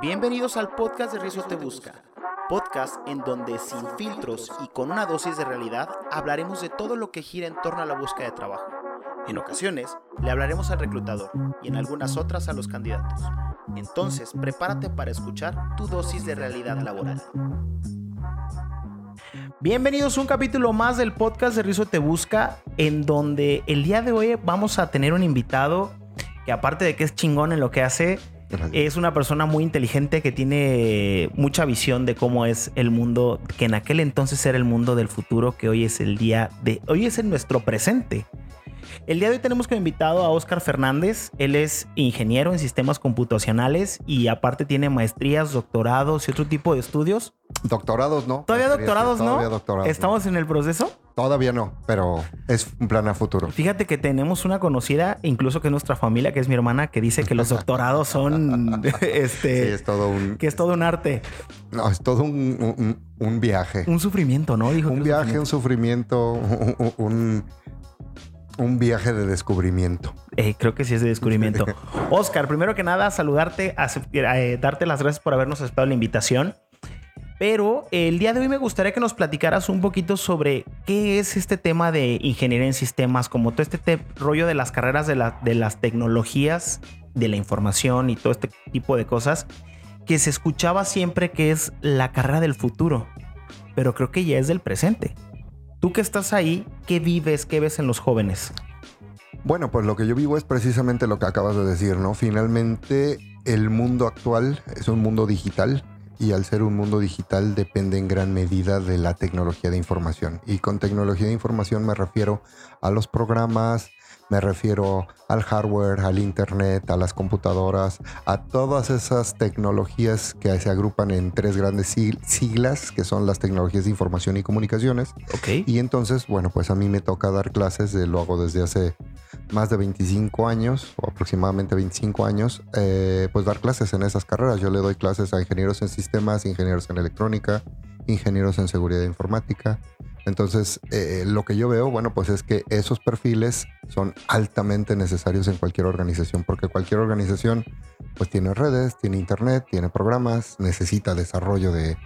Bienvenidos al podcast de Rizo Te Busca, podcast en donde sin filtros y con una dosis de realidad hablaremos de todo lo que gira en torno a la búsqueda de trabajo. En ocasiones le hablaremos al reclutador y en algunas otras a los candidatos. Entonces, prepárate para escuchar tu dosis de realidad laboral. Bienvenidos a un capítulo más del podcast de Rizo Te Busca, en donde el día de hoy vamos a tener un invitado que aparte de que es chingón en lo que hace, es una persona muy inteligente que tiene mucha visión de cómo es el mundo, que en aquel entonces era el mundo del futuro, que hoy es el día de, hoy es en nuestro presente. El día de hoy tenemos como invitado a Oscar Fernández. Él es ingeniero en sistemas computacionales y aparte tiene maestrías, doctorados y otro tipo de estudios. Doctorados, ¿no? Todavía doctorados, ¿no? Todavía doctorados. ¿Estamos en el proceso? Todavía no, pero es un plan a futuro. Fíjate que tenemos una conocida, incluso que es nuestra familia, que es mi hermana, que dice que los doctorados son este. Sí, es todo un. Que es todo un arte. No, es todo un, un- un viaje. Un sufrimiento, ¿no? Dijo Un viaje, un sufrimiento, un, un, un viaje de descubrimiento. Eh, creo que sí es de descubrimiento. Oscar, primero que nada, saludarte, eh, darte las gracias por habernos aceptado la invitación. Pero el día de hoy me gustaría que nos platicaras un poquito sobre qué es este tema de ingeniería en sistemas, como todo este te- rollo de las carreras de, la- de las tecnologías, de la información y todo este tipo de cosas, que se escuchaba siempre que es la carrera del futuro, pero creo que ya es del presente. Tú que estás ahí, ¿qué vives, qué ves en los jóvenes? Bueno, pues lo que yo vivo es precisamente lo que acabas de decir, ¿no? Finalmente, el mundo actual es un mundo digital y al ser un mundo digital depende en gran medida de la tecnología de información. Y con tecnología de información me refiero a los programas, me refiero al hardware, al internet, a las computadoras, a todas esas tecnologías que se agrupan en tres grandes sig- siglas, que son las tecnologías de información y comunicaciones. Ok. Y entonces, bueno, pues a mí me toca dar clases, lo hago desde hace más de 25 años, o aproximadamente 25 años, eh, pues dar clases en esas carreras. Yo le doy clases a ingenieros en sistemas, ingenieros en electrónica, ingenieros en seguridad informática. Entonces, eh, lo que yo veo, bueno, pues es que esos perfiles son altamente necesarios en cualquier organización, porque cualquier organización, pues tiene redes, tiene internet, tiene programas, necesita desarrollo de,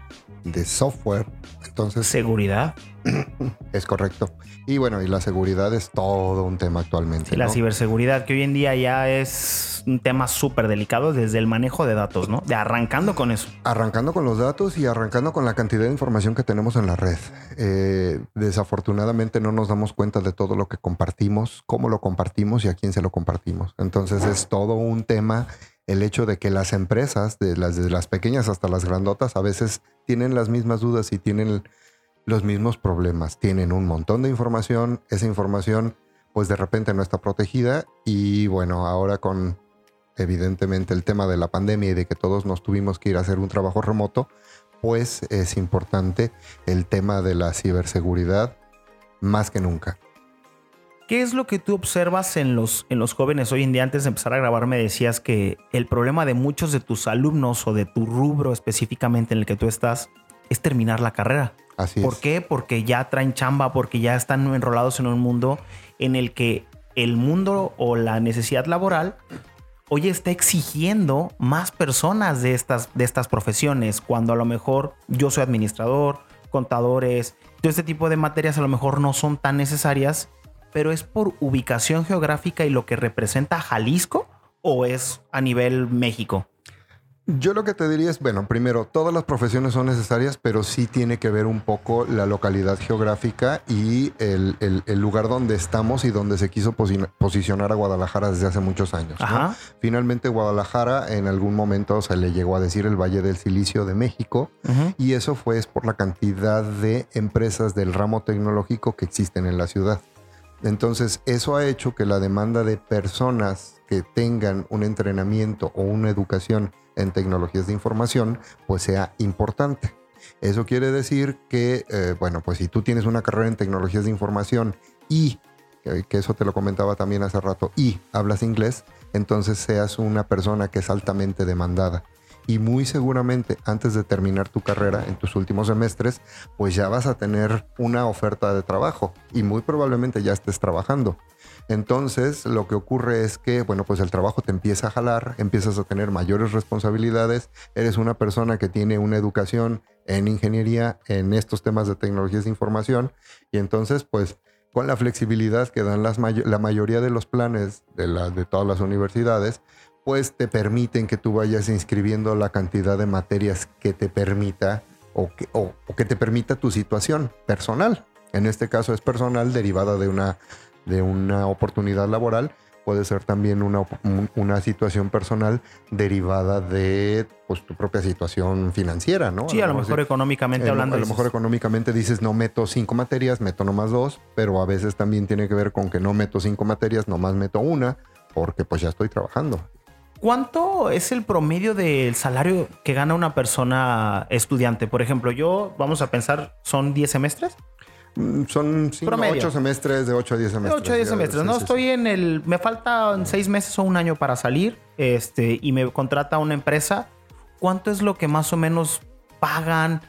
de software. Entonces, Seguridad. es correcto. Y bueno, y la seguridad es todo un tema actualmente. Sí, la ¿no? ciberseguridad, que hoy en día ya es un tema súper delicado desde el manejo de datos, ¿no? De arrancando con eso. Arrancando con los datos y arrancando con la cantidad de información que tenemos en la red. Eh, desafortunadamente no nos damos cuenta de todo lo que compartimos, cómo lo compartimos y a quién se lo compartimos. Entonces es todo un tema el hecho de que las empresas, de las, de las pequeñas hasta las grandotas, a veces tienen las mismas dudas y tienen los mismos problemas. Tienen un montón de información, esa información pues de repente no está protegida y bueno, ahora con evidentemente el tema de la pandemia y de que todos nos tuvimos que ir a hacer un trabajo remoto, pues es importante el tema de la ciberseguridad más que nunca. ¿Qué es lo que tú observas en los, en los jóvenes hoy en día? Antes de empezar a grabar me decías que el problema de muchos de tus alumnos o de tu rubro específicamente en el que tú estás es terminar la carrera. Así ¿Por es. qué? Porque ya traen chamba, porque ya están enrolados en un mundo en el que el mundo o la necesidad laboral hoy está exigiendo más personas de estas, de estas profesiones, cuando a lo mejor yo soy administrador, contadores, todo este tipo de materias a lo mejor no son tan necesarias, pero es por ubicación geográfica y lo que representa Jalisco o es a nivel México. Yo lo que te diría es, bueno, primero, todas las profesiones son necesarias, pero sí tiene que ver un poco la localidad geográfica y el, el- el lugar donde estamos y donde se quiso posi- posicionar a Guadalajara desde hace muchos años. Finalmente, Guadalajara en algún momento se le llegó a decir el Valle del Silicio de México. Y eso fue es por la cantidad de empresas del ramo tecnológico que existen en la ciudad. Entonces, eso ha hecho que la demanda de personas que tengan un entrenamiento o una educación en tecnologías de información, pues sea importante. Eso quiere decir que, eh, bueno, pues si tú tienes una carrera en tecnologías de información y, que eso te lo comentaba también hace rato, y hablas inglés, entonces seas una persona que es altamente demandada y muy seguramente antes de terminar tu carrera en tus últimos semestres, pues ya vas a tener una oferta de trabajo y muy probablemente ya estés trabajando. Entonces, lo que ocurre es que, bueno, pues el trabajo te empieza a jalar, empiezas a tener mayores responsabilidades, eres una persona que tiene una educación en ingeniería, en estos temas de tecnologías de información, y entonces, pues, con la flexibilidad que dan las la mayoría de los planes de, de todas las universidades, pues te permiten que tú vayas inscribiendo la cantidad de materias que te permita o que, o que te permita tu situación personal. En este caso es personal derivada de una de una oportunidad laboral, puede ser también una, una situación personal derivada de pues, tu propia situación financiera, ¿no? Sí, a, lo mejor económicamente hablando. A lo mejor económicamente dices no meto cinco materias, meto nomás dos, pero a veces también tiene que ver con que no meto cinco materias, nomás meto una, porque pues ya estoy trabajando. ¿Cuánto es el promedio del salario que gana una persona estudiante? Por ejemplo, yo, vamos a pensar, ¿son 10 semestres? Mm, son 8 semestres, de 8 a 10 semestres. 8 a 10 semestres. no, estoy en el. Me faltan 6 meses o un año para salir. Este, y me contrata una empresa. ¿Cuánto es lo que más o menos pagan?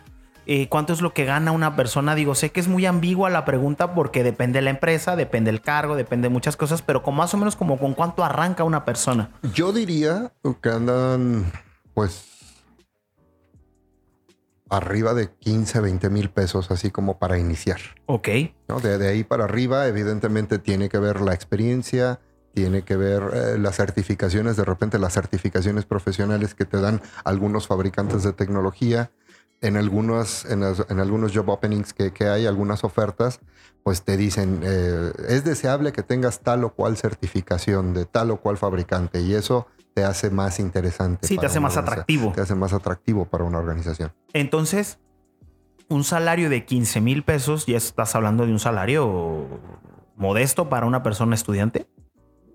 Eh, ¿Cuánto es lo que gana una persona? Digo, sé que es muy ambigua la pregunta porque depende de la empresa, depende del cargo, depende de muchas cosas, pero con más o menos como con cuánto arranca una persona. Yo diría que andan, pues, arriba de 15, 20 mil pesos, así como para iniciar. Ok. ¿no? De, ahí para arriba, evidentemente, tiene que ver la experiencia, tiene que ver eh, las certificaciones, de repente las certificaciones profesionales que te dan algunos fabricantes de tecnología. En, algunos, en, algunos job openings que, que, hay, algunas ofertas, pues te dicen, eh, es deseable que tengas tal o cual certificación de tal o cual fabricante y eso te hace más interesante. Sí, te hace más atractivo. Te hace más atractivo para una organización. Entonces, un salario de 15 mil pesos, ya estás hablando de un salario modesto para una persona estudiante.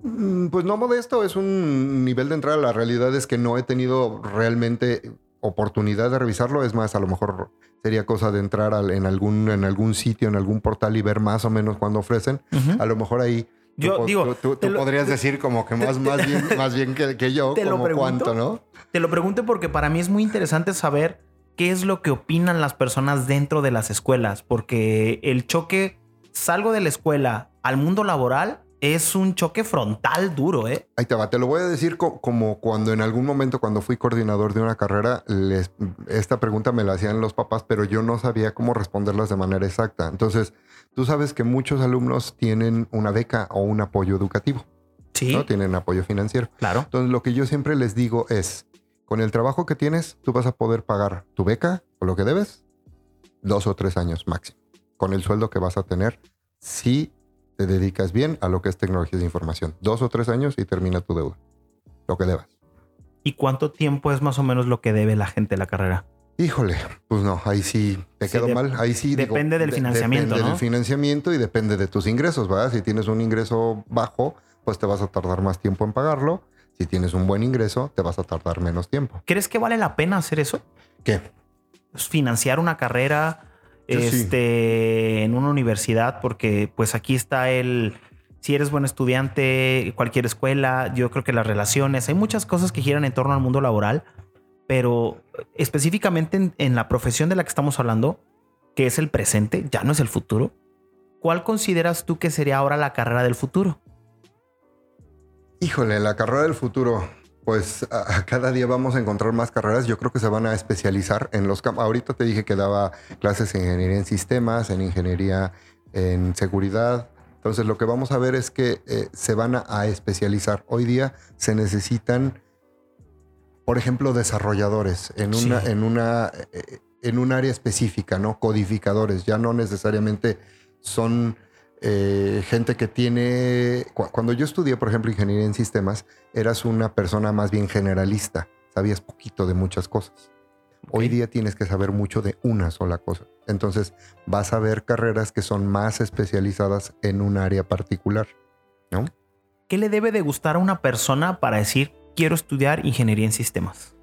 Mm, pues no modesto, es un nivel de entrada. La realidad es que no he tenido realmente oportunidad de revisarlo. Es más, a lo mejor sería cosa de entrar en, algún, en algún sitio, en algún portal y ver más o menos cuándo ofrecen. A lo mejor ahí yo tú, digo. Tú, podrías decir como que más, más bien, más bien que, yo, como cuánto, ¿no? Te lo pregunto porque para mí es muy interesante saber qué es lo que opinan las personas dentro de las escuelas, porque el choque, salgo de la escuela al mundo laboral, es un choque frontal duro, ¿eh? Ahí te va, te lo voy a decir como cuando en algún momento, cuando fui coordinador de una carrera, les, esta pregunta me la hacían los papás, pero yo no sabía cómo responderlas de manera exacta. Entonces, Tú sabes que muchos alumnos tienen una beca o un apoyo educativo. Sí. ¿no? Tienen apoyo financiero. Claro. Entonces, lo que yo siempre les digo es, con el trabajo que tienes, tú vas a poder pagar tu beca o lo que debes dos o tres años máximo. Con el sueldo que vas a tener, si te dedicas bien a lo que es tecnología de información. Dos o tres años y termina tu deuda. Lo que debas. ¿Y cuánto tiempo es más o menos lo que debe la gente de la carrera? Híjole, pues no, ahí sí te quedo mal. Ahí sí. Depende del financiamiento. depende del financiamiento y depende de tus ingresos, ¿verdad? Si tienes un ingreso bajo, pues te vas a tardar más tiempo en pagarlo. Si tienes un buen ingreso, te vas a tardar menos tiempo. ¿Crees que vale la pena hacer eso? ¿Qué? Pues financiar una carrera este, en una universidad, porque pues aquí está el. Si eres buen estudiante, cualquier escuela, yo creo que las relaciones, hay muchas cosas que giran en torno al mundo laboral pero específicamente en, la profesión de la que estamos hablando, que es el presente, ya no es el futuro, ¿cuál consideras tú que sería ahora la carrera del futuro? Híjole, la carrera del futuro, pues a, cada día vamos a encontrar más carreras. Yo creo que se van a especializar en los campos. Ahorita te dije que daba clases en ingeniería en sistemas, en ingeniería en seguridad. Entonces lo que vamos a ver es que eh, se van a especializar. Hoy día se necesitan por ejemplo, desarrolladores en una, en una, eh, en un área específica, ¿no? Codificadores, ya no necesariamente son eh, gente que tiene. Cuando yo estudié, por ejemplo, ingeniería en sistemas, eras una persona más bien generalista, sabías poquito de muchas cosas. Hoy día tienes que saber mucho de una sola cosa. Entonces vas a ver carreras que son más especializadas en un área particular, ¿no? ¿Qué le debe de gustar a una persona para decir quiero estudiar ingeniería en sistemas.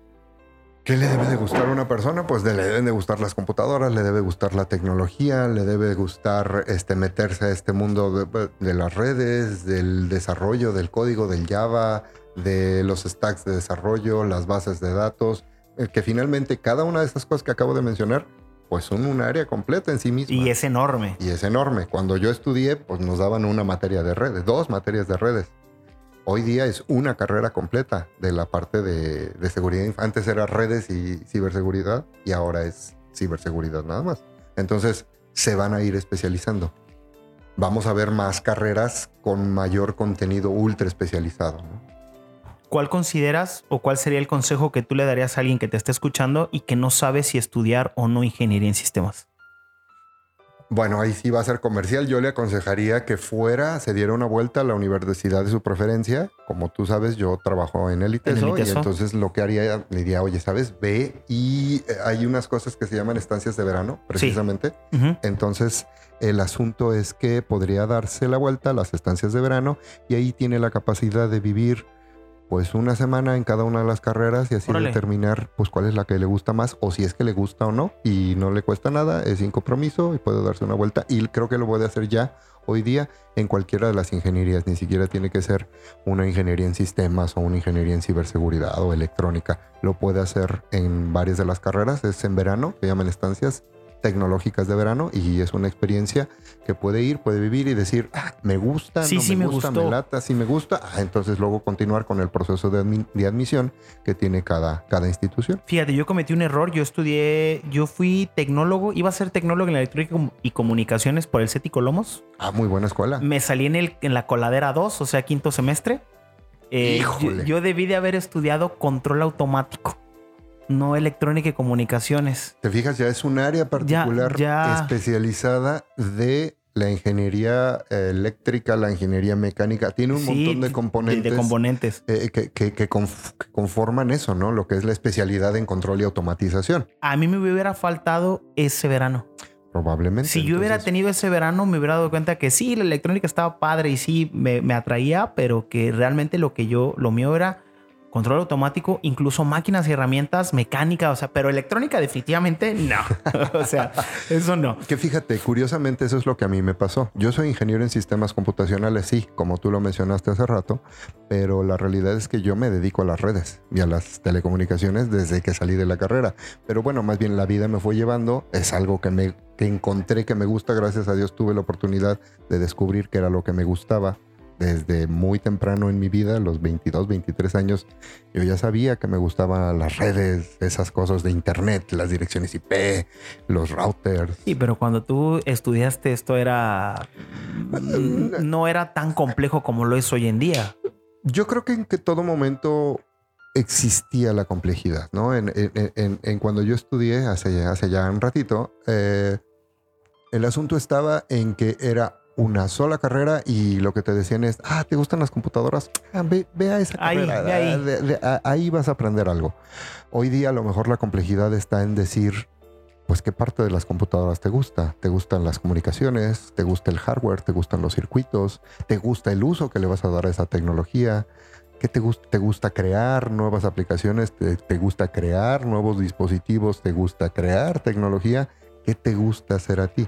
¿Qué le debe de gustar a una persona? Pues le deben de gustar las computadoras, le debe gustar la tecnología, le debe gustar este, meterse a este mundo de, las redes, del desarrollo, del código, del Java, de los stacks de desarrollo, las bases de datos, eh, que finalmente cada una de estas cosas que acabo de mencionar pues son un área completa en sí misma. Y es enorme. Y es enorme. Cuando yo estudié, pues nos daban una materia de redes, dos materias de redes. Hoy día es una carrera completa de la parte de, seguridad. Antes era redes y ciberseguridad y ahora es ciberseguridad nada más. Entonces se van a ir especializando. Vamos a ver más carreras con mayor contenido ultra especializado. ¿Cuál consideras o cuál sería el consejo que tú le darías a alguien que te esté escuchando y que no sabe si estudiar o no ingeniería en sistemas? Bueno, ahí sí va a ser comercial. Yo le aconsejaría que fuera, se diera una vuelta a la universidad de su preferencia. Como tú sabes, yo trabajo en el ITESO, y entonces lo que haría, le diría, oye, ¿sabes? Ve y eh, hay unas cosas que se llaman estancias de verano, precisamente. Entonces, el asunto es que podría darse la vuelta a las estancias de verano y ahí tiene la capacidad de vivir pues una semana en cada una de las carreras y así determinar pues cuál es la que le gusta más o si es que le gusta o no y no le cuesta nada, es sin compromiso y puede darse una vuelta y creo que lo puede hacer ya hoy día en cualquiera de las ingenierías, ni siquiera tiene que ser una ingeniería en sistemas o una ingeniería en ciberseguridad o electrónica, lo puede hacer en varias de las carreras, es en verano, se llaman estancias tecnológicas de verano y es una experiencia que puede ir, puede vivir y decir, ah, me gusta, sí, no sí me, gusta, me lata, sí me gusta, ah, entonces luego continuar con el proceso de, admisión que tiene cada, cada institución. Fíjate, yo cometí un error, yo estudié, yo fui tecnólogo, iba a ser tecnólogo en electrónica y comunicaciones por el CETI Colomos. Ah, muy buena escuela. Me salí en, el, en la coladera 2, o sea, quinto semestre. Eh, yo debí de haber estudiado control automático no electrónica y comunicaciones. Te fijas, ya es un área particular especializada de la ingeniería eh, eléctrica, la ingeniería mecánica. Tiene un montón de componentes. De, componentes. Eh, que, conforman eso, ¿no? Lo que es la especialidad en control y automatización. A mí me hubiera faltado ese verano. Probablemente. Si yo hubiera tenido ese verano, me hubiera dado cuenta que sí, la electrónica estaba padre y sí me, me atraía, pero que realmente lo que yo, lo mío era control automático, incluso máquinas y herramientas mecánicas, o sea, pero electrónica definitivamente no. o sea, eso no. Que fíjate, curiosamente eso es lo que a mí me pasó. Yo soy ingeniero en sistemas computacionales, sí, como tú lo mencionaste hace rato, pero la realidad es que yo me dedico a las redes y a las telecomunicaciones desde que salí de la carrera. Pero bueno, más bien la vida me fue llevando, es algo que me que encontré que me gusta, gracias a Dios tuve la oportunidad de descubrir que era lo que me gustaba desde muy temprano en mi vida, los 22, 23 años, yo ya sabía que me gustaban las redes, esas cosas de internet, las direcciones IP, los routers. Sí, pero cuando tú estudiaste esto era... no era tan complejo como lo es hoy en día. Yo creo que en que todo momento existía la complejidad, ¿no? En, cuando yo estudié hace, hace ya un ratito, eh, el asunto estaba en que era una sola carrera y lo que te decían es, ah, ¿te gustan las computadoras? Ah, ve, a esa carrera. ahí. vas a aprender algo. Hoy día a lo mejor la complejidad está en decir, pues qué parte de las computadoras te gusta. ¿Te gustan las comunicaciones? ¿Te gusta el hardware? ¿Te gustan los circuitos? ¿Te gusta el uso que le vas a dar a esa tecnología? ¿Qué te, gusta, te gusta crear nuevas aplicaciones? ¿Te, ¿Te gusta crear nuevos dispositivos? ¿Te gusta crear tecnología? ¿Qué te gusta hacer a ti?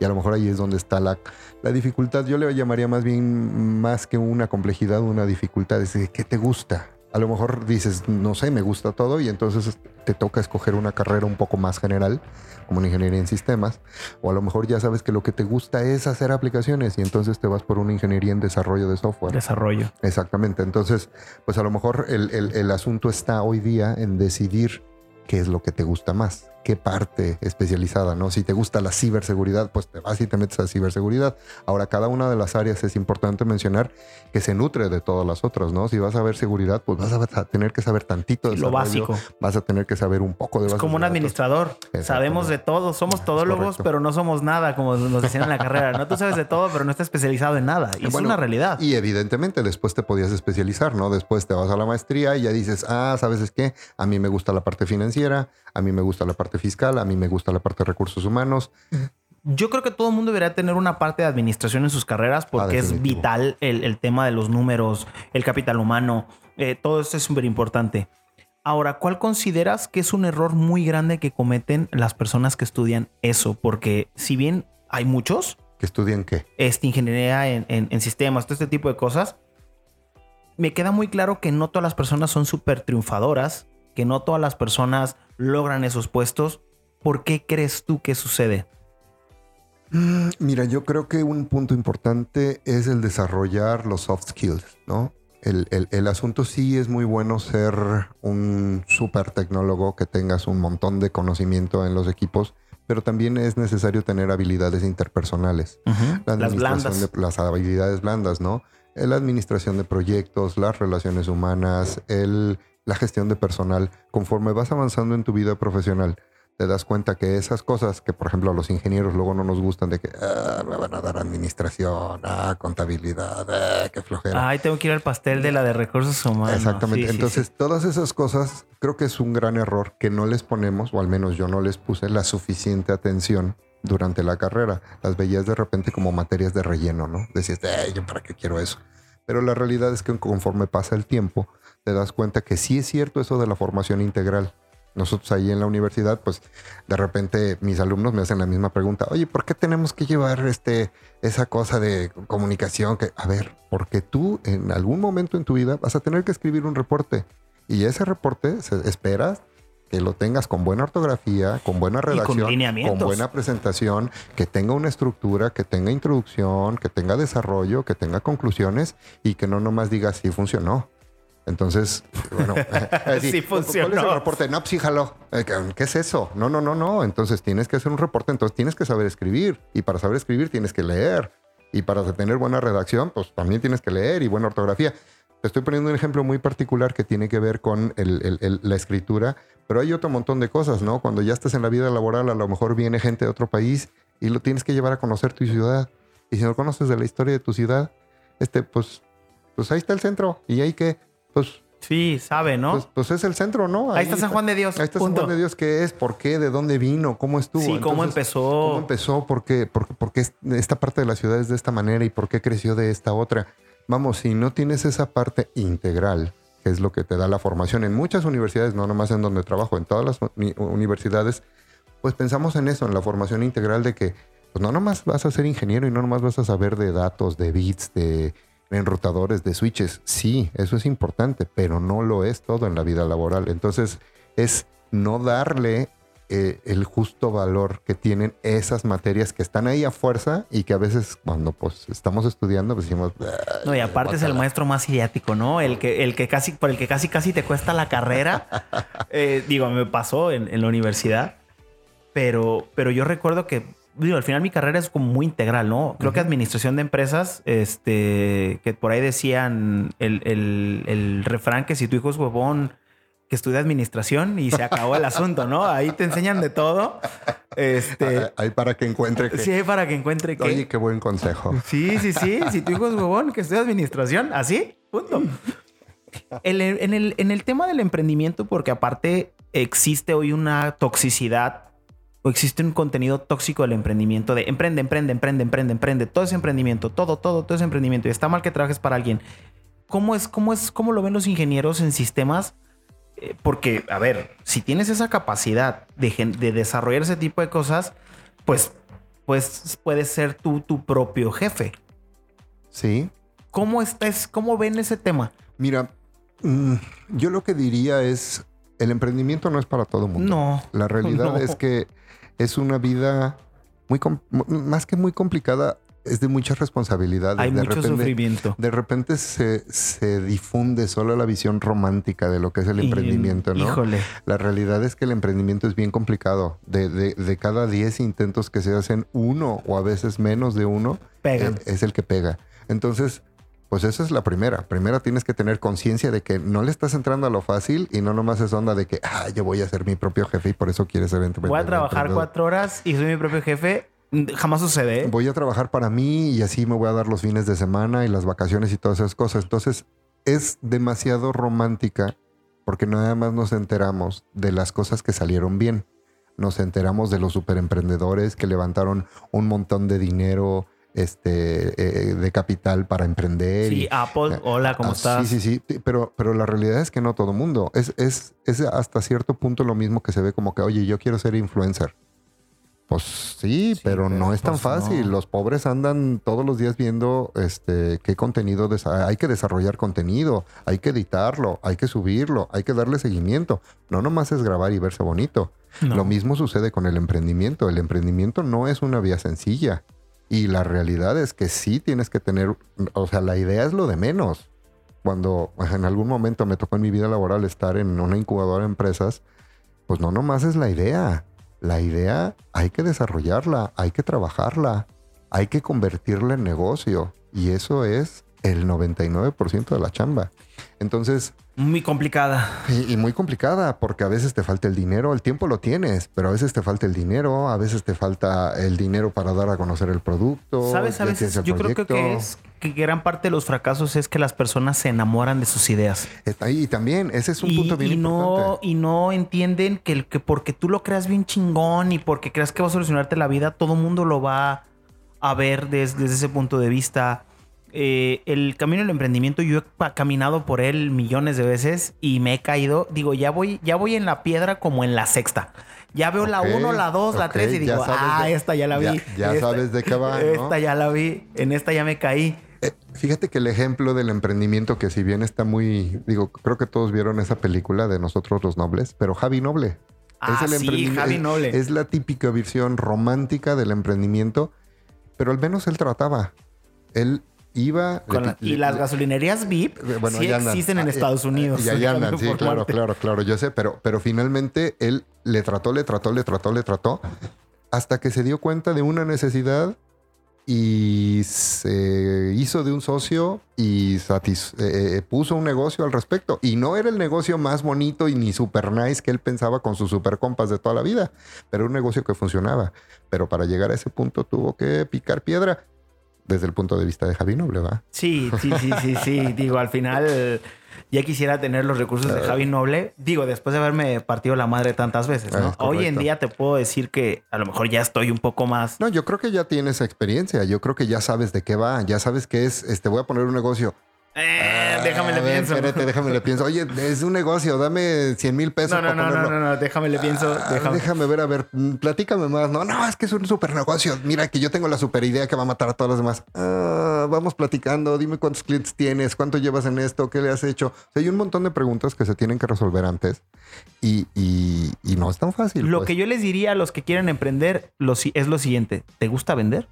Y a lo mejor ahí es donde está la, la dificultad. Yo le llamaría más bien, más que una complejidad, una dificultad. Es ¿qué te gusta? A lo mejor dices, no sé, me gusta todo y entonces te toca escoger una carrera un poco más general, como una ingeniería en sistemas. O a lo mejor ya sabes que lo que te gusta es hacer aplicaciones y entonces te vas por una ingeniería en desarrollo de software. Desarrollo. Exactamente. Entonces, pues a lo mejor el, el, el asunto está hoy día en decidir qué es lo que te gusta más qué parte especializada, ¿no? Si te gusta la ciberseguridad, pues te vas y te metes a ciberseguridad. Ahora, cada una de las áreas es importante mencionar que se nutre de todas las otras, ¿no? Si vas a ver seguridad, pues vas a tener que saber tantito de lo básico. Vas a tener que saber un poco de Es como un administrador. Sabemos de todo. Somos todólogos, pero no somos nada, como nos decían en la carrera. No, tú sabes de todo, pero no estás especializado en nada. Y es una realidad. Y evidentemente después te podías especializar, ¿no? Después te vas a la maestría y ya dices, ah, ¿sabes es qué? A mí me gusta la parte financiera, a mí me gusta la parte fiscal, a mí me gusta la parte de recursos humanos. Yo creo que todo el mundo debería tener una parte de administración en sus carreras porque ah, es vital el, tema de los números, el capital humano, eh, todo esto es súper importante. Ahora, ¿cuál consideras que es un error muy grande que cometen las personas que estudian eso? Porque si bien hay muchos... ¿Que estudian qué? Esta ingeniería en, en sistemas, todo este tipo de cosas. Me queda muy claro que no todas las personas son súper triunfadoras, que no todas las personas logran esos puestos ¿Por qué crees tú que sucede? Mm, Mira, yo creo que un punto importante es el desarrollar los soft skills, ¿no? El, el- el asunto sí es muy bueno ser un super tecnólogo que tengas un montón de conocimiento en los equipos, pero también es necesario tener habilidades interpersonales. La Las blandas. de las habilidades blandas, ¿no? La administración de proyectos, las relaciones humanas, el, la gestión de personal. Conforme vas avanzando en tu vida profesional, te das cuenta que esas cosas que, por ejemplo, a los ingenieros luego no nos gustan, de que "Ah, me van a dar administración, ah, contabilidad, ah, qué flojera. Ay, tengo que ir al pastel de la de recursos humanos. Exactamente. Sí, Entonces, sí. todas esas cosas creo que es un gran error que no les ponemos, o al menos yo no les puse la suficiente atención durante la carrera. Las veías de repente como materias de relleno, ¿no? Decías, "Ay, ¿yo para qué quiero eso? Pero la realidad es que conforme pasa el tiempo, te das cuenta que sí es cierto eso de la formación integral. Nosotros ahí en la universidad, pues de repente mis alumnos me hacen la misma pregunta. Oye, ¿por qué tenemos que llevar este, esa cosa de comunicación? Que, a ver, porque tú en algún momento en tu vida vas a tener que escribir un reporte. Y ese reporte se espera que lo tengas con buena ortografía, con buena con redacción, lineamientos. con buena presentación, que tenga una estructura, que tenga introducción, que tenga desarrollo, que tenga conclusiones y que no nomás diga si funcionó. Entonces, bueno, así, Sí ¿cuál es el reporte? No, pues sí, jaló. Eh, ¿qué- ¿Qué es eso? No, no, no, no. Entonces tienes que hacer un reporte, entonces tienes que saber escribir. Y para saber escribir tienes que leer. Y para tener buena redacción, pues también tienes que leer y buena ortografía. Te estoy poniendo un ejemplo muy particular que tiene que ver con el- el- el- la escritura, pero hay otro montón de cosas, ¿no? Cuando ya estás en la vida laboral, a lo mejor viene gente de otro país y lo tienes que llevar a conocer tu ciudad. Y si no conoces de la historia de tu ciudad, este, pues, pues ahí está el centro. Y ahí que, pues, Sí, sabe, ¿no? pues, pues es el centro, ¿no? ahí está San Juan de Dios. Ahí está San. Juan de Dios, ¿qué es? ¿Por qué? ¿De dónde vino? ¿Cómo estuvo? Sí, cómo Entonces, empezó. ¿Cómo empezó? ¿Por qué? ¿Por, qué- por qué es- esta parte de la ciudad es de esta manera y por qué creció de esta otra? Vamos, si no tienes esa parte integral, que es lo que te da la formación en muchas universidades, no nomás en donde trabajo, en todas las uni- universidades, pues pensamos en eso, en la formación integral de que pues no nomás vas a ser ingeniero y no nomás vas a saber de datos, de bits, de enrutadores, de switches. Sí, eso es importante, pero no lo es todo en la vida laboral. Entonces es no darle eh, el justo valor que tienen esas materias que están ahí a fuerza y que a veces cuando pues estamos estudiando pues decimos "Ay, No, y aparte es el guácala". maestro más idiático, ¿no? El que, el que casi, por el que casi casi te cuesta la carrera. Eh, digo, me pasó en, en la universidad. Pero, pero yo recuerdo que, digo, al final mi carrera es como muy integral, ¿no? Creo que administración de empresas, este, que por ahí decían el, el- el refrán que si tu hijo es huevón, que estudia administración y se acabó el asunto, ¿no? Ahí te enseñan de todo. Este, Ahí para que encuentre que... sí, para que encuentre que. Oye, qué buen consejo. Sí, sí, sí. Si tu hijo es huevón, que estudia administración, así, punto. El- en, el, en el tema del emprendimiento, porque aparte existe hoy una toxicidad o existe un contenido tóxico del emprendimiento de emprende, emprende, emprende, emprende, emprende. Todo es emprendimiento, todo, todo, todo es emprendimiento. Y está mal que trabajes para alguien. ¿Cómo es, cómo es, cómo lo ven los ingenieros en sistemas? Eh, Porque, a ver, si tienes esa capacidad de, de desarrollar ese tipo de cosas, pues, pues puedes ser tú tu propio jefe. Sí. ¿Cómo estás? ¿Cómo ven ese tema? Mira, mm, yo lo que diría es, el emprendimiento no es para todo el mundo. No. La realidad No. es que es una vida muy, más que muy complicada, es de muchas responsabilidades. Hay de mucho repente, sufrimiento. De repente se, se difunde solo la visión romántica de lo que es el Y- emprendimiento, ¿no? Híjole. La realidad es que el emprendimiento es bien complicado. De, de- de cada 10 intentos que se hacen, uno o a veces menos de uno es el que pega. Entonces, pues esa es la primera. Primero tienes que tener conciencia de que no le estás entrando a lo fácil y no nomás es onda de que, ah, yo voy a ser mi propio jefe y por eso quieres ser emprendedor. Voy a trabajar cuatro horas y soy mi propio jefe. Jamás sucede. ¿eh? Voy a trabajar para mí y así me voy a dar los fines de semana y las vacaciones y todas esas cosas. Entonces, es demasiado romántica porque nada más nos enteramos de las cosas que salieron bien. Nos enteramos de los superemprendedores que levantaron un montón de dinero este, eh, de capital para emprender. Sí, y- Apple, hola, ¿cómo Ah, estás? Sí, sí, sí. Pero, pero la realidad es que no todo mundo. Es, es, es hasta cierto punto lo mismo que se ve como que, oye, yo quiero ser influencer. Pues sí, Sí, pero, pero no es tan pues fácil. no. Los pobres andan todos los días viendo este qué contenido hay que desarrollar contenido, hay que editarlo, hay que subirlo, hay que darle seguimiento. No nomás es grabar y verse bonito. No. Lo mismo sucede con el emprendimiento. El emprendimiento no es una vía sencilla. Y la realidad es que sí tienes que tener, o sea, la idea es lo de menos. Cuando en algún momento me tocó en mi vida laboral estar en una incubadora de empresas, pues no nomás es la idea. La idea hay que desarrollarla, hay que trabajarla, hay que convertirla en negocio. Y eso es el 99% de la chamba. Entonces, Muy complicada. y, y muy complicada porque a veces te falta el dinero, el tiempo lo tienes, pero a veces te falta el dinero, a veces te falta el dinero para dar a conocer el producto. ¿Sabes? A veces yo creo que, es que gran parte de los fracasos es que las personas se enamoran de sus ideas. Está ahí también, ese es un y, punto bien y no, y no entienden que, el- que porque tú lo creas bien chingón y porque creas que va a solucionarte la vida, todo mundo lo va a ver des- desde ese punto de vista. Eh, el camino del emprendimiento, yo he caminado por él millones de veces y me he caído. Digo, ya voy, ya voy en la piedra como en la sexta. Ya veo la Ok, 1, la 2, la ok, 3 y digo, ah, de- esta ya la vi. ya- ya Esta- sabes de qué va, ¿no? Esta ya la vi, en esta ya me caí. Eh, fíjate que el ejemplo del emprendimiento, que si bien está muy, digo, creo que todos vieron esa película de Nosotros los Nobles, pero Javi Noble. Ah, sí, emprendimiento- Javi es- Noble. Es la típica versión romántica del emprendimiento, pero al menos él trataba. Él iba... Con la- y las gasolinerías VIP Eh, bueno, sí andan. existen en Ah, Estados eh, Unidos. Y allá andan, sí, claro, claro, claro, yo sé, pero, pero finalmente él le trató, le trató, le trató, le trató, hasta que se dio cuenta de una necesidad y se hizo de un socio y satis- eh, eh, puso un negocio al respecto. Y no era el negocio más bonito y ni super nice que él pensaba con sus super compas de toda la vida, pero un negocio que funcionaba. Pero para llegar a ese punto tuvo que picar piedra desde el punto de vista de Javi Noble, ¿va? Sí, sí, sí, sí, sí. Digo, al final ya quisiera tener los recursos de Javi Noble. Digo, después de haberme partido la madre tantas veces, Ah, ¿no? es Hoy en día te puedo decir que a lo mejor ya estoy un poco más. No, yo creo que ya tienes experiencia. Yo creo que ya sabes de qué va. Ya sabes que es, este, voy a poner un negocio. Eh, Ah, déjame le pienso. Espérate, déjame le pienso. Oye, es un negocio, dame 100 mil pesos No, no, para no, no, ponerlo. no, no, déjame le pienso. Ah, déjame. déjame ver, a ver, platícame más. No, no, es que es un super negocio. Mira que yo tengo la super idea que va a matar a todas las demás. Ah, vamos platicando. Dime cuántos clientes tienes, cuánto llevas en esto, qué le has hecho. O sea, hay un montón de preguntas que se tienen que resolver antes y, y- y no es tan fácil. Lo pues. que yo les diría a los que quieren emprender lo es lo siguiente. ¿Te gusta vender?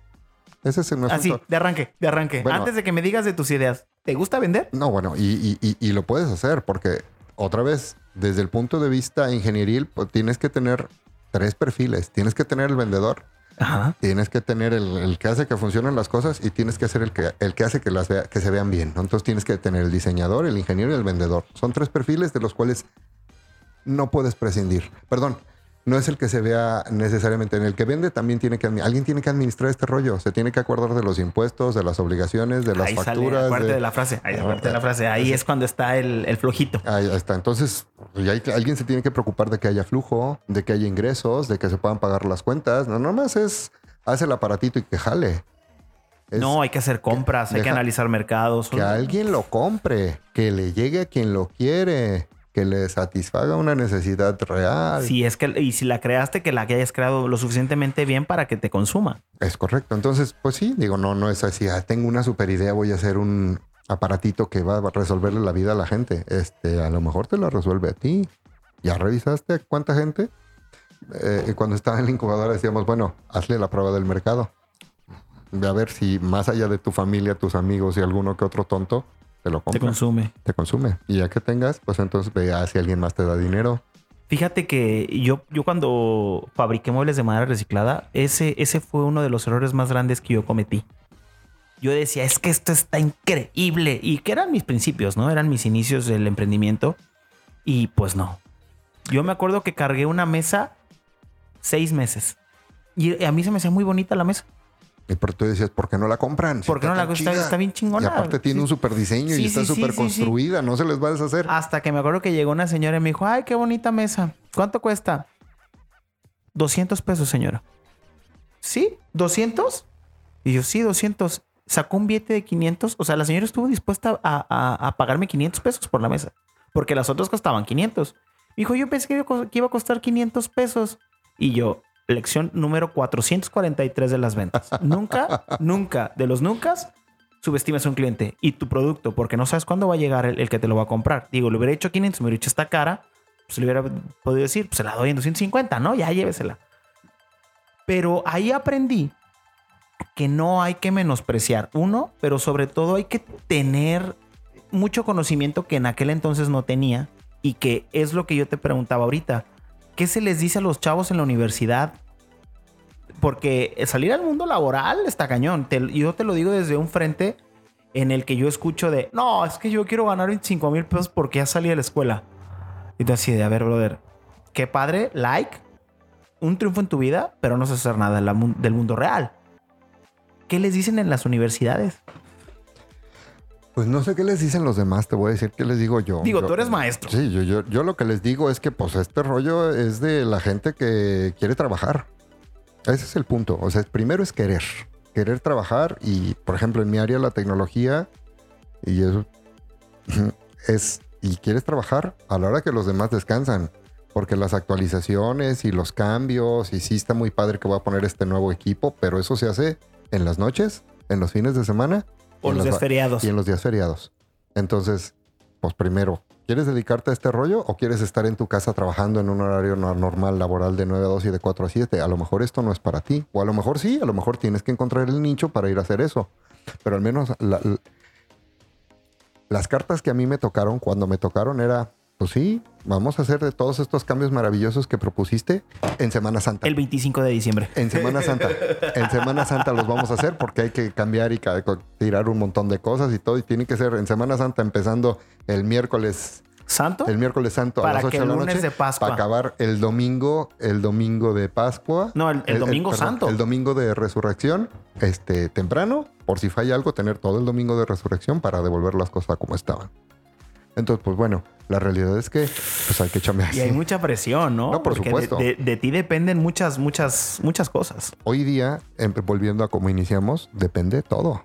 Ese es el Así, de arranque, de arranque. Bueno. Antes de que me digas de tus ideas, ¿te gusta vender? No, bueno, y, y- y- y lo puedes hacer porque otra vez, desde el punto de vista ingenieril, pues tienes que tener tres perfiles. Tienes que tener el vendedor, Ajá. tienes que tener el, el que hace que funcionen las cosas y tienes que hacer el que, el que hace que, las vea- que se vean bien. Entonces tienes que tener el diseñador, el ingeniero y el vendedor. Son tres perfiles de los cuales no puedes prescindir. Perdón. No es el que se vea necesariamente en el que vende, también tiene que alguien tiene que administrar este rollo, se tiene que acordar de los impuestos, de las obligaciones, de las ahí facturas. sale, de- de la frase. Ahí, Ah, de la frase. Ahí es cuando está el, el flojito. Ahí está. Entonces, hay- alguien se tiene que preocupar de que haya flujo, de que haya ingresos, de que se puedan pagar las cuentas. No, nomás es hace el aparatito y que jale. Es no, hay que hacer compras, hay que analizar mercados. que alguien lo compre, que le llegue a quien lo quiere, que le satisfaga una necesidad real. Si es que, y si la creaste, que la hayas creado lo suficientemente bien para que te consuma. Es correcto. Entonces, pues sí, digo, no, no es así. ah, tengo una super idea, voy a hacer un aparatito que va a resolverle la vida a la gente. Este, a lo mejor te la resuelve a ti. ¿Ya revisaste a cuánta gente? Eh, cuando estaba en la incubadora decíamos, bueno, hazle la prueba del mercado. Ve a ver si más allá de tu familia, tus amigos y alguno que otro tonto te lo Te compra, consume. te consume. Y ya que tengas, pues entonces ve a si alguien más te da dinero. Fíjate que yo, yo cuando fabriqué muebles de madera reciclada, ese, ese fue uno de los errores más grandes que yo cometí. Yo decía, es que esto está increíble. Y que eran mis principios, ¿no? Eran mis inicios del emprendimiento. Y pues no. Yo me acuerdo que cargué una mesa seis meses. Y a mí se me hacía muy bonita la mesa. Y por tú decías, ¿por qué no la compran? Si ¿Por qué no la tan está, bien Y chingona? aparte tiene Sí. un super diseño Sí, y está súper sí, construida, no se les va a deshacer. Hasta que me acuerdo que llegó una señora y me dijo, ay, qué bonita mesa. ¿Cuánto cuesta? 200 pesos, señora. ¿Sí? ¿200? Y yo, sí, 200. Sacó un billete de 500. O sea, la señora estuvo dispuesta a, a- a pagarme 500 pesos por la mesa. Porque las otras costaban 500. Dijo, yo pensé que iba a co- que iba a costar 500 pesos. Y yo, lección número 443 de las ventas. nunca, nunca, de los nunca, subestimes a un cliente y tu producto, porque no sabes cuándo va a llegar el, que te lo va a comprar. Digo, le hubiera hecho 500, me hubiera hecho esta cara, pues le hubiera podido decir, pues se la doy en 250, ¿no? Ya llévesela. Pero ahí aprendí que no hay que menospreciar uno, pero sobre todo hay que tener mucho conocimiento que en aquel entonces no tenía y que es lo que yo te preguntaba ahorita. ¿Qué se les dice a los chavos en la universidad? Porque salir al mundo laboral está cañón. yo te lo digo desde un frente en el que yo escucho de, no, es que yo quiero ganar 25 mil pesos porque ya salí de la escuela. Y tú así de, a ver, brother, qué padre, like, un triunfo en tu vida, pero no sé hacer nada del mundo real. ¿Qué les dicen en las universidades? Pues no sé qué les dicen los demás, te voy a decir qué les digo yo. Digo, tú eres maestro. Sí, yo, yo, yo lo que les digo es que pues este rollo es de la gente que quiere trabajar. Ese es el punto. O sea, primero es querer. Querer trabajar y, por ejemplo, en mi área la tecnología y eso es, y quieres trabajar a la hora que los demás descansan. Porque las actualizaciones y los cambios, y sí está muy padre que voy a poner este nuevo equipo, pero eso se hace en las noches, en los fines de semana o los días feriados. Y en los días feriados. Entonces, pues primero, ¿quieres dedicarte a este rollo o quieres estar en tu casa trabajando en un horario normal laboral de 9 a 2 y de 4 a 7? A lo mejor esto no es para ti. O a lo mejor sí, a lo mejor tienes que encontrar el nicho para ir a hacer eso. Pero al menos las cartas que a mí me tocaron, cuando me tocaron, era pues sí, vamos a hacer de todos estos cambios maravillosos que propusiste en Semana Santa. El 25 de diciembre. En Semana Santa. en Semana Santa los vamos a hacer porque hay que cambiar y tirar un montón de cosas y todo. Y tiene que ser en Semana Santa empezando el miércoles ¿Santo? El miércoles santo a las 8 de la noche. de Pascua. Para acabar el domingo, el domingo de Pascua. No, el, domingo santo. El domingo de resurrección, este, temprano, por si falla algo, tener todo el domingo de resurrección para devolver las cosas como estaban. Entonces, pues bueno, la realidad es que pues hay que chambear. Y hay mucha presión, ¿no? No, por supuesto. De, ti dependen muchas, muchas, muchas cosas. Hoy día, em, volviendo a cómo iniciamos, depende todo.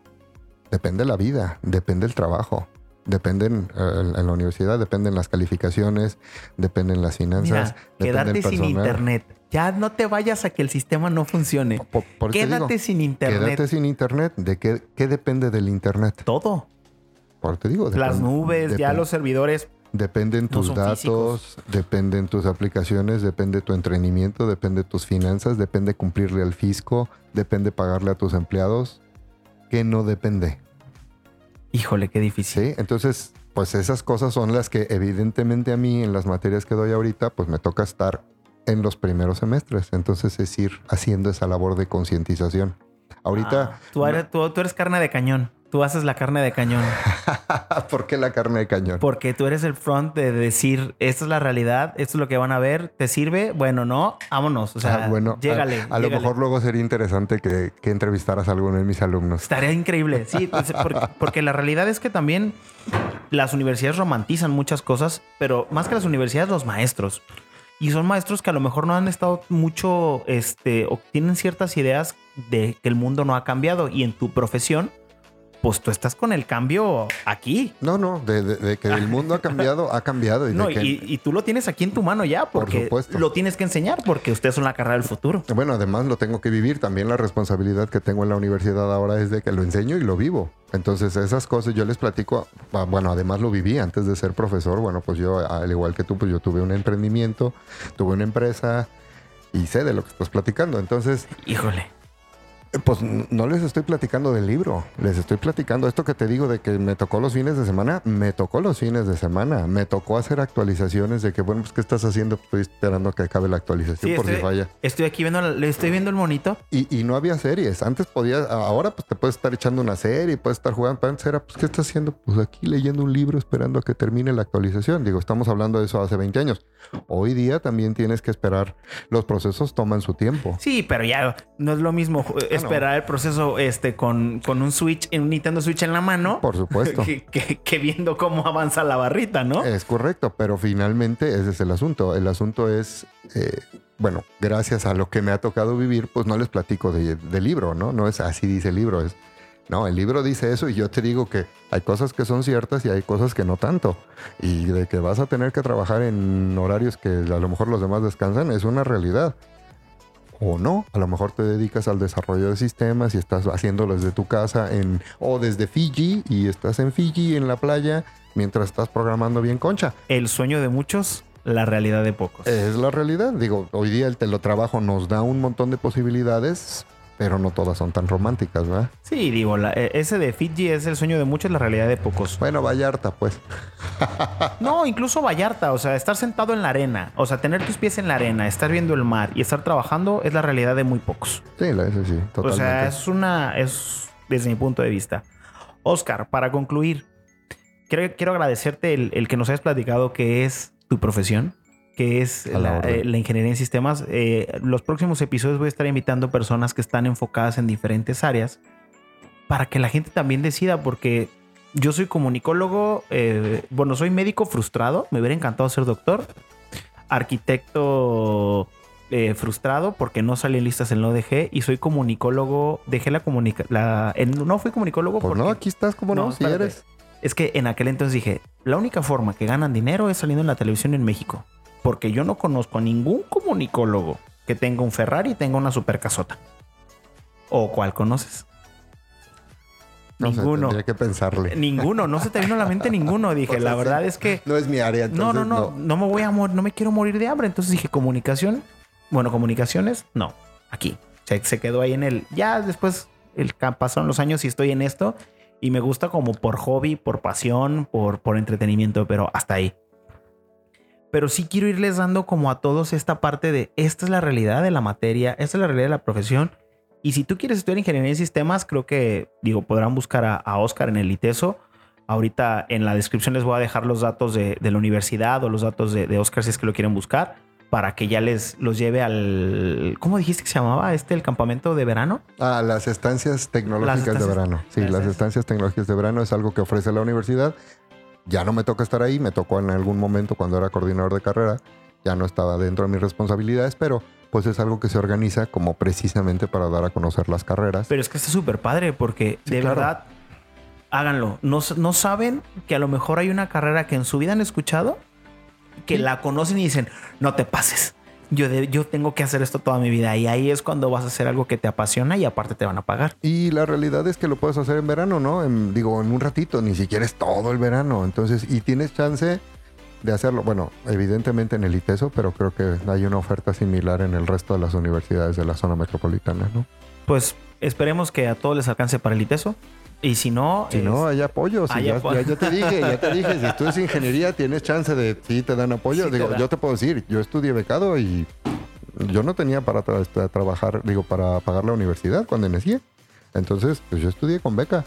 Depende la vida, depende el trabajo, dependen en la universidad, dependen las calificaciones, dependen las finanzas. quédate sin internet. Ya no te vayas a que el sistema no funcione. quédate sin internet. Quédate sin internet. ¿De qué, qué depende del internet? Todo. Por te digo. Las nubes, ya los servidores Dependen tus datos, dependen tus aplicaciones, depende tu entrenamiento, depende tus finanzas, depende cumplirle al fisco, depende pagarle a tus empleados. ¿Qué no depende? Híjole, qué difícil. Sí, entonces, pues esas cosas son las que evidentemente a mí en las materias que doy ahorita, pues me toca estar en los primeros semestres. Entonces es ir haciendo esa labor de concientización. Ahorita... Ah, tú, eres, tú eres carne de cañón tú haces la carne de cañón. ¿Por qué la carne de cañón? Porque tú eres el front de decir, esta es la realidad, esto es lo que van a ver, ¿te sirve? Bueno, no, vámonos. O sea, ah, bueno, llégale. A, lo mejor luego sería interesante que, entrevistaras a alguno de mis alumnos. Estaría increíble, sí, pues, porque, la realidad es que también las universidades romantizan muchas cosas, pero más que las universidades, los maestros. Y son maestros que a lo mejor no han estado mucho, este, o tienen ciertas ideas de que el mundo no ha cambiado y en tu profesión pues tú estás con el cambio aquí. No, no, de, que el mundo ha cambiado, ha cambiado. Y, no, y, tú lo tienes aquí en tu mano ya, porque lo tienes que enseñar, porque ustedes son la carrera del futuro. Bueno, además lo tengo que vivir. También la responsabilidad que tengo en la universidad ahora es de que lo enseño y lo vivo. Entonces esas cosas yo les platico, ah, bueno, además lo viví antes de ser profesor. Bueno, pues yo, al igual que tú, pues yo tuve un emprendimiento, tuve una empresa y sé de lo que estás platicando. Entonces... Híjole. Pues no les estoy platicando del libro, les estoy platicando esto que te digo de que me tocó los fines de semana, me tocó los fines de semana, me tocó hacer actualizaciones de que, bueno, pues ¿qué estás haciendo? Estoy esperando que acabe la actualización por si falla. Estoy aquí viendo, le estoy viendo el monito. Y, no había series, antes podías, ahora pues te puedes estar echando una serie, puedes estar jugando, antes era, pues ¿qué estás haciendo? Pues aquí leyendo un libro esperando a que termine la actualización. Digo, estamos hablando de eso hace 20 años. Hoy día también tienes que esperar, los procesos toman su tiempo. Sí, pero ya no es lo mismo esperar el proceso este, con, con un Switch, un Nintendo Switch en la mano. Por supuesto. Que, viendo cómo avanza la barrita, ¿no? Es correcto, pero finalmente ese es el asunto. El asunto es, eh, bueno, gracias a lo que me ha tocado vivir, pues no les platico de, libro, ¿no? No es así dice el libro, es... No, el libro dice eso y yo te digo que hay cosas que son ciertas y hay cosas que no tanto. Y de que vas a tener que trabajar en horarios que a lo mejor los demás descansan es una realidad o no. A lo mejor te dedicas al desarrollo de sistemas y estás haciéndolo desde tu casa en, o desde Fiji y estás en Fiji en la playa mientras estás programando bien concha. El sueño de muchos, la realidad de pocos. Es la realidad. Digo, hoy día el teletrabajo nos da un montón de posibilidades, pero no todas son tan románticas, ¿verdad? Sí, digo, la- eh, ese de Fiji es el sueño de muchos, la realidad de pocos. Bueno, Vallarta, pues. No, incluso Vallarta, o sea, estar sentado en la arena, o sea, tener tus pies en la arena, estar viendo el mar y estar trabajando es la realidad de muy pocos. Sí, eso sí, O totalmente. sea, es una, es desde mi punto de vista. Oscar, para concluir, quiero, quiero agradecerte el, el que nos hayas platicado qué es tu profesión, que es la eh, la ingeniería en sistemas. Eh, los próximos episodios voy a estar invitando personas que están enfocadas en diferentes áreas para que la gente también decida, porque yo soy comunicólogo, eh, bueno, soy médico frustrado, me hubiera encantado ser doctor, arquitecto eh, frustrado porque no salí en listas en la ODG y soy comunicólogo, dejé la comunica la en- no fui comunicólogo Pues porque no, aquí estás, como no, No, si espérate. eres. es que en aquel entonces dije, la única forma que ganan dinero es saliendo en la televisión en México, porque yo no conozco a ningún comunicólogo que tenga un Ferrari y tenga una super casota. ¿O cuál conoces? No sé, ninguno. tendría que pensarle. Ninguno, no se te vino a la mente ninguno. Dije, la verdad es que No es mi área, no, entonces no, no, no, me voy a morir, no me quiero morir de hambre. Entonces dije, comunicación. Bueno, comunicaciones, no, aquí. Se, se quedó ahí en el. Ya después el, pasaron los años y estoy en esto. Y me gusta como por hobby, por pasión, por, por entretenimiento, pero hasta ahí. Pero sí quiero irles dando como a todos esta parte de esta es la realidad de la materia, esta es la realidad de la profesión. Y si tú quieres estudiar ingeniería en sistemas, creo que, digo, podrán buscar a, a Oscar en el ITESO. Ahorita en la descripción les voy a dejar los datos de, de la universidad o los datos de, de Oscar si es que lo quieren buscar para que ya les los lleve al... ¿Cómo dijiste que se llamaba este, el campamento de verano? Ah, las estancias tecnológicas Las estancias- de verano. Sí, las estancias tecnológicas de verano es algo que ofrece la universidad. Ya no me toca estar ahí, me tocó en algún momento cuando era coordinador de carrera. Ya no estaba dentro de mis responsabilidades, pero pues es algo que se organiza como precisamente para dar a conocer las carreras. Pero es que está súper padre porque Sí, de claro. verdad, háganlo. No, no saben que a lo mejor hay una carrera que en su vida han escuchado, que Sí. la conocen y dicen, no te pases. Yo, de- yo tengo que hacer esto toda mi vida. Y ahí es cuando vas a hacer algo que te apasiona y aparte te van a pagar. Y la realidad es que lo puedes hacer en verano, ¿no? En- digo, en un ratito, ni siquiera es todo el verano. Entonces, y tienes chance de hacerlo. Bueno, evidentemente en el ITESO, pero creo que hay una oferta similar en el resto de las universidades de la zona metropolitana, ¿no? Pues esperemos que a todos les alcance para el ITESO. Y si no, Si es- no, hay apoyo. Si Hay ya, apoyo. ya- ya te dije, ya te dije. Si estudias ingeniería, tienes chance de sí te dan apoyo. Sí te digo, yo te puedo decir, yo estudié becado y yo no tenía para tra- tra- trabajar, digo, para pagar la universidad cuando inicié. Entonces, pues yo estudié con beca.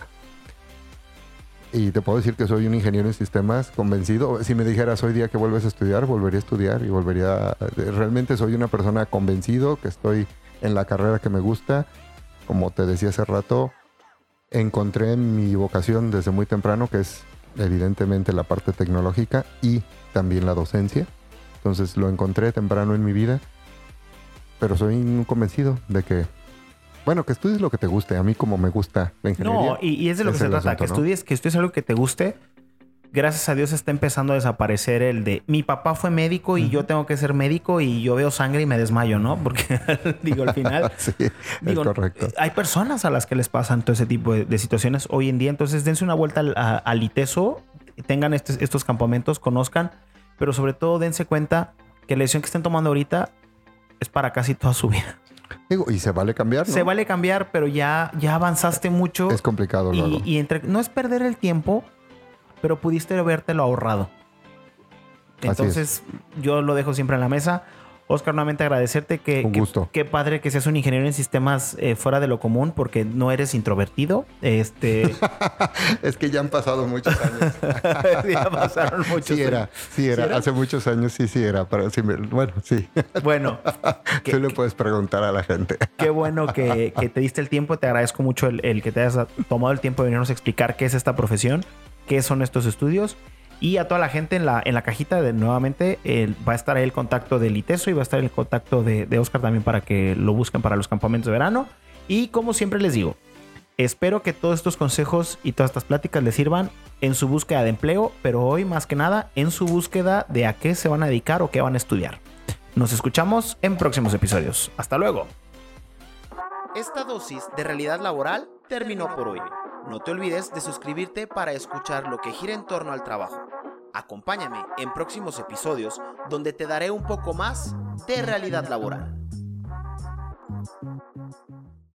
Y te puedo decir que soy un ingeniero en sistemas convencido. Si me dijeras hoy día que vuelves a estudiar, volvería a estudiar y volvería. Realmente soy una persona convencido que estoy en la carrera que me gusta. Como te decía hace rato, encontré mi vocación desde muy temprano, que es evidentemente la parte tecnológica y también la docencia. Entonces lo encontré temprano en mi vida, pero soy un convencido de que, bueno, que estudies lo que te guste. A mí como me gusta la ingeniería. No, y, y es de lo que se trata, asunto, que ¿no? estudies, que estudies algo que te guste. Gracias a Dios está empezando a desaparecer el de mi papá fue médico y yo tengo que ser médico y yo veo sangre y me desmayo, ¿no? Porque digo, al final sí, Digo, es correcto. eh, Hay personas a las que les pasan todo ese tipo de, de situaciones hoy en día. Entonces, dense una vuelta al, a- al ITESO, tengan estos, estos campamentos, conozcan, pero sobre todo dense cuenta que la decisión que estén tomando ahorita es para casi toda su vida. Digo, y se vale cambiar, ¿no? Se vale cambiar, pero ya, ya avanzaste mucho. Es complicado luego. y, y entre, no es perder el tiempo, pero pudiste habértelo ahorrado. Entonces, yo lo dejo siempre en la mesa. Oscar, nuevamente agradecerte que, Un que- gusto. Qué padre que seas un ingeniero en sistemas eh, fuera de lo común porque no eres introvertido. Este, es que ya han pasado muchos años. ya pasaron muchos sí era, años. sí era. ¿Sí era? Hace muchos años sí, sí era. Pero sí me- bueno, sí. Bueno, Tú le puedes preguntar a la gente. qué bueno que, que te diste el tiempo. Te agradezco mucho el, el que te hayas tomado el tiempo de venirnos a explicar qué es esta profesión, qué son estos estudios. Y a toda la gente en la, en la cajita, de, nuevamente, va a estar ahí el contacto del ITESO y va a estar el contacto de, de Oscar también para que lo busquen para los campamentos de verano. Y como siempre les digo, espero que todos estos consejos y todas estas pláticas les sirvan en su búsqueda de empleo, pero hoy más que nada en su búsqueda de a qué se van a dedicar o qué van a estudiar. Nos escuchamos en próximos episodios. Hasta luego. Esta dosis de realidad laboral terminó por hoy. No te olvides de suscribirte para escuchar lo que gira en torno al trabajo. Acompáñame en próximos episodios donde te daré un poco más de realidad laboral.